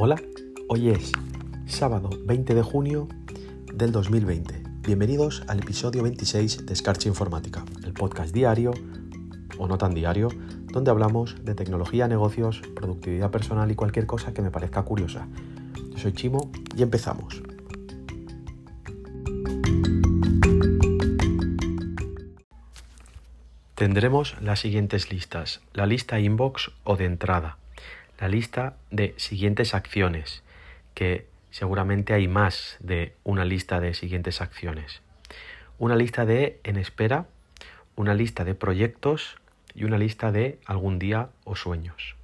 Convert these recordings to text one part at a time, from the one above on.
Hola, hoy es sábado 20 de junio del 2020. Bienvenidos al episodio 26 de Escarcha Informática, el podcast diario o no tan diario, donde hablamos de tecnología, negocios, productividad personal y cualquier cosa que me parezca curiosa. Yo soy Chimo y empezamos. Tendremos las siguientes listas, la lista inbox o de entrada, la lista de siguientes acciones, que seguramente hay más de una lista de siguientes acciones, una lista de en espera, una lista de proyectos y una lista de algún día o sueños.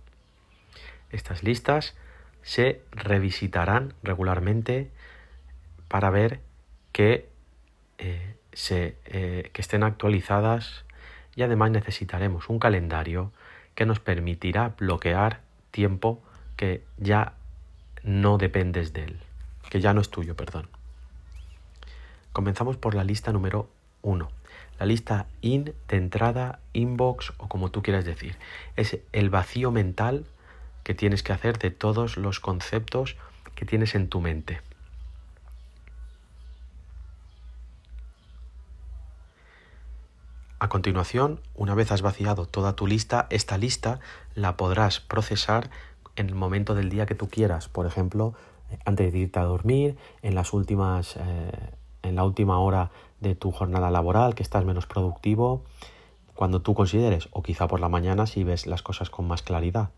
Estas listas se revisitarán regularmente para ver que, eh, se, eh, que estén actualizadas y además necesitaremos un calendario que nos permitirá bloquear tiempo que ya no dependes de él, que ya no es tuyo, perdón. Comenzamos por la lista número 1. La lista in de entrada, inbox o como tú quieras decir. Es el vacío mental que tienes que hacer de todos los conceptos que tienes en tu mente. A continuación, una vez has vaciado toda tu lista, esta lista la podrás procesar en el momento del día que tú quieras. Por ejemplo, antes de irte a dormir, en las últimas, eh, en la última hora de tu jornada laboral, que estás menos productivo, cuando tú consideres, o quizá por la mañana si ves las cosas con más claridad.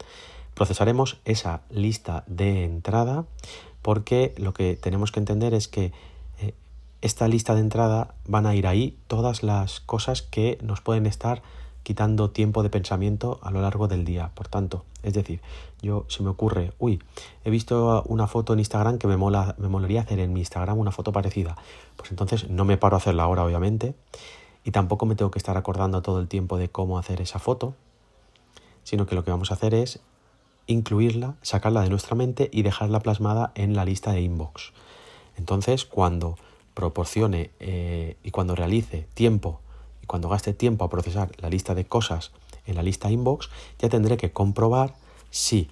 Procesaremos esa lista de entrada porque lo que tenemos que entender es que esta lista de entrada van a ir ahí todas las cosas que nos pueden estar quitando tiempo de pensamiento a lo largo del día. Por tanto, es decir, yo se me ocurre, uy, he visto una foto en Instagram que me mola, me molaría hacer en mi Instagram una foto parecida. Pues entonces no me paro a hacerla ahora, obviamente, y tampoco me tengo que estar acordando todo el tiempo de cómo hacer esa foto, sino que lo que vamos a hacer es incluirla, sacarla de nuestra mente y dejarla plasmada en la lista de inbox. Entonces, cuando proporcione eh, y cuando realice tiempo y cuando gaste tiempo a procesar la lista de cosas en la lista inbox, ya tendré que comprobar si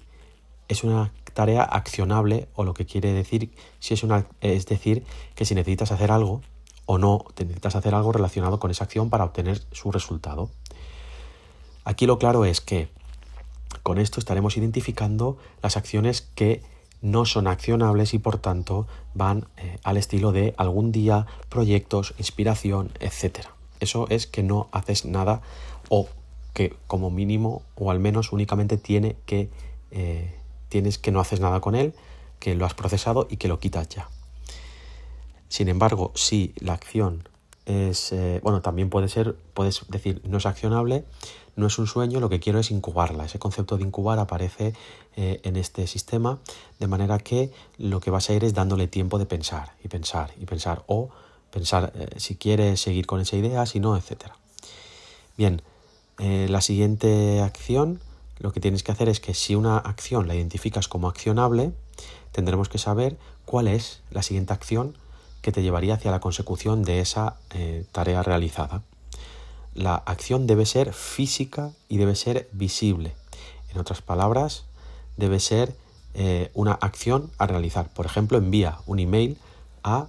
es una tarea accionable o lo que quiere decir si es una es decir que si necesitas hacer algo o no necesitas hacer algo relacionado con esa acción para obtener su resultado. Aquí lo claro es que con esto estaremos identificando las acciones que no son accionables y por tanto van eh, al estilo de algún día, proyectos, inspiración, etc. Eso es que no haces nada o que como mínimo o al menos únicamente tiene que eh, tienes que no haces nada con él, que lo has procesado y que lo quitas ya. Sin embargo, si la acción es, eh, bueno, también puede ser, puedes decir, no es accionable, no es un sueño, lo que quiero es incubarla. Ese concepto de incubar aparece eh, en este sistema, de manera que lo que vas a ir es dándole tiempo de pensar y pensar y pensar, o pensar eh, si quieres seguir con esa idea, si no, etc. Bien, la siguiente acción, lo que tienes que hacer es que si una acción la identificas como accionable, tendremos que saber cuál es la siguiente acción que te llevaría hacia la consecución de esa eh, tarea realizada. La acción debe ser física y debe ser visible. En otras palabras, debe ser eh, una acción a realizar. Por ejemplo, envía un email a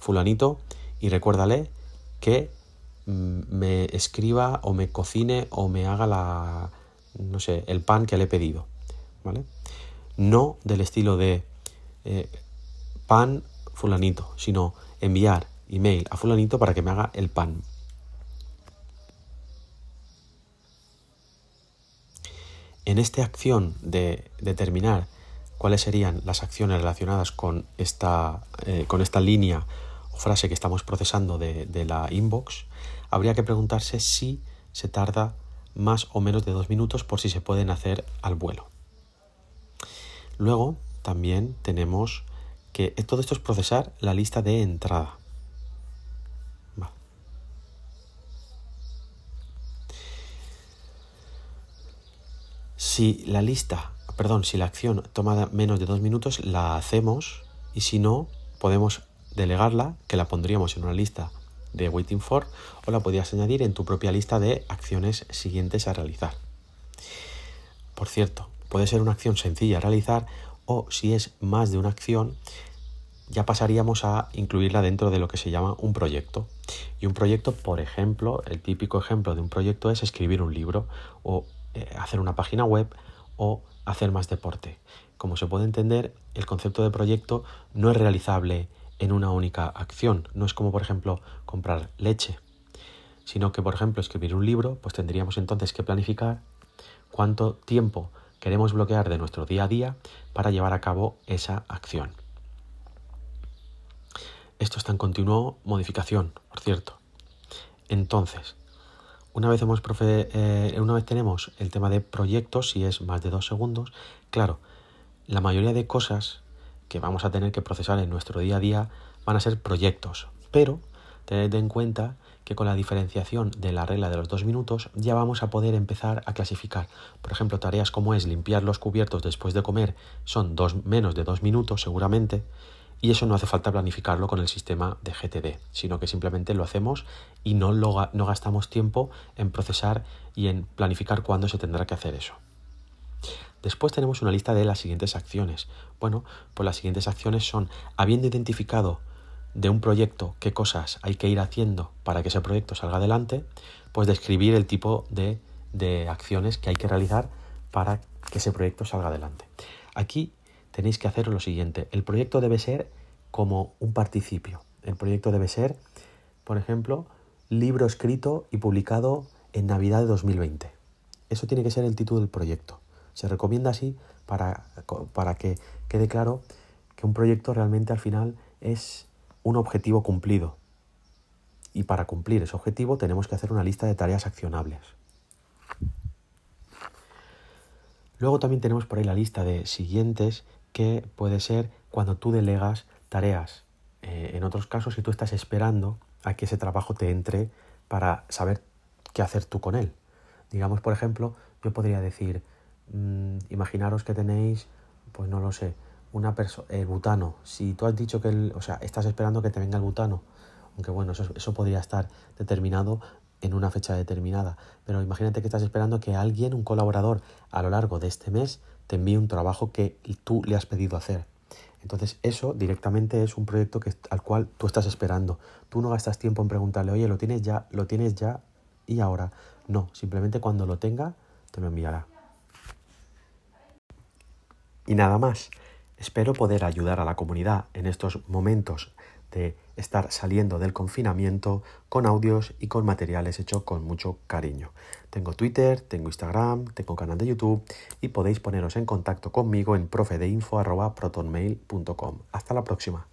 fulanito y recuérdale que mm, me escriba o me cocine o me haga la no sé, el pan que le he pedido, ¿vale? No del estilo de eh, pan fulanito, sino enviar email a fulanito para que me haga el pan. En esta acción de determinar cuáles serían las acciones relacionadas con esta, eh, con esta línea o frase que estamos procesando de, de la inbox, habría que preguntarse si se tarda más o menos de dos minutos por si se pueden hacer al vuelo. Luego también tenemos que todo esto es procesar la lista de entrada. Si la lista, perdón, si la acción toma menos de dos minutos, la hacemos y si no, podemos delegarla, que la pondríamos en una lista de waiting for o la podrías añadir en tu propia lista de acciones siguientes a realizar. Por cierto, puede ser una acción sencilla a realizar o si es más de una acción, ya pasaríamos a incluirla dentro de lo que se llama un proyecto. Y un proyecto, por ejemplo, el típico ejemplo de un proyecto es escribir un libro o eh, hacer una página web o hacer más deporte. Como se puede entender, el concepto de proyecto no es realizable en una única acción. No es como, por ejemplo, comprar leche, sino que, por ejemplo, escribir un libro, pues tendríamos entonces que planificar cuánto tiempo queremos bloquear de nuestro día a día para llevar a cabo esa acción. Esto está en continuo modificación, por cierto. Entonces, una vez, hemos eh, una vez tenemos el tema de proyectos, si es más de dos segundos, claro, la mayoría de cosas que vamos a tener que procesar en nuestro día a día van a ser proyectos, pero tened en cuenta que con la diferenciación de la regla de los dos minutos ya vamos a poder empezar a clasificar. Por ejemplo, tareas como es limpiar los cubiertos después de comer son dos, menos de dos minutos seguramente, y eso no hace falta planificarlo con el sistema de GTD, sino que simplemente lo hacemos y no, gastamos tiempo en procesar y en planificar cuándo se tendrá que hacer eso. Después tenemos una lista de las siguientes acciones. Bueno, pues las siguientes acciones son, habiendo identificado de un proyecto qué cosas hay que ir haciendo para que ese proyecto salga adelante, pues describir el tipo de, de acciones que hay que realizar para que ese proyecto salga adelante. Aquí tenéis que hacer lo siguiente. El proyecto debe ser como un participio. El proyecto debe ser, por ejemplo, libro escrito y publicado en Navidad de 2020. Eso tiene que ser el título del proyecto. Se recomienda así para, para que quede claro que un proyecto realmente al final es un objetivo cumplido. Y para cumplir ese objetivo tenemos que hacer una lista de tareas accionables. Luego también tenemos por ahí la lista de siguientes que puede ser cuando tú delegas tareas. Eh, en otros casos, si tú estás esperando a que ese trabajo te entre para saber qué hacer tú con él. Digamos, por ejemplo, yo podría decir, mm, imaginaros que tenéis, pues no lo sé, una persona, el butano. Si tú has dicho que, el, o sea, estás esperando que te venga el butano, aunque bueno, eso, eso podría estar determinado en una fecha determinada, pero imagínate que estás esperando que alguien, un colaborador, a lo largo de este mes te envíe un trabajo que tú le has pedido hacer. Entonces eso directamente es un proyecto que, al cual tú estás esperando. Tú no gastas tiempo en preguntarle, oye, ¿lo tienes ya? ¿Lo tienes ya? Y ahora. No, simplemente cuando lo tenga, te lo enviará. Y nada más. Espero poder ayudar a la comunidad en estos momentos de estar saliendo del confinamiento con audios y con materiales hechos con mucho cariño. Tengo Twitter, tengo Instagram, tengo canal de YouTube y podéis poneros en contacto conmigo en profedeinfo.protonmail.com. Hasta la próxima.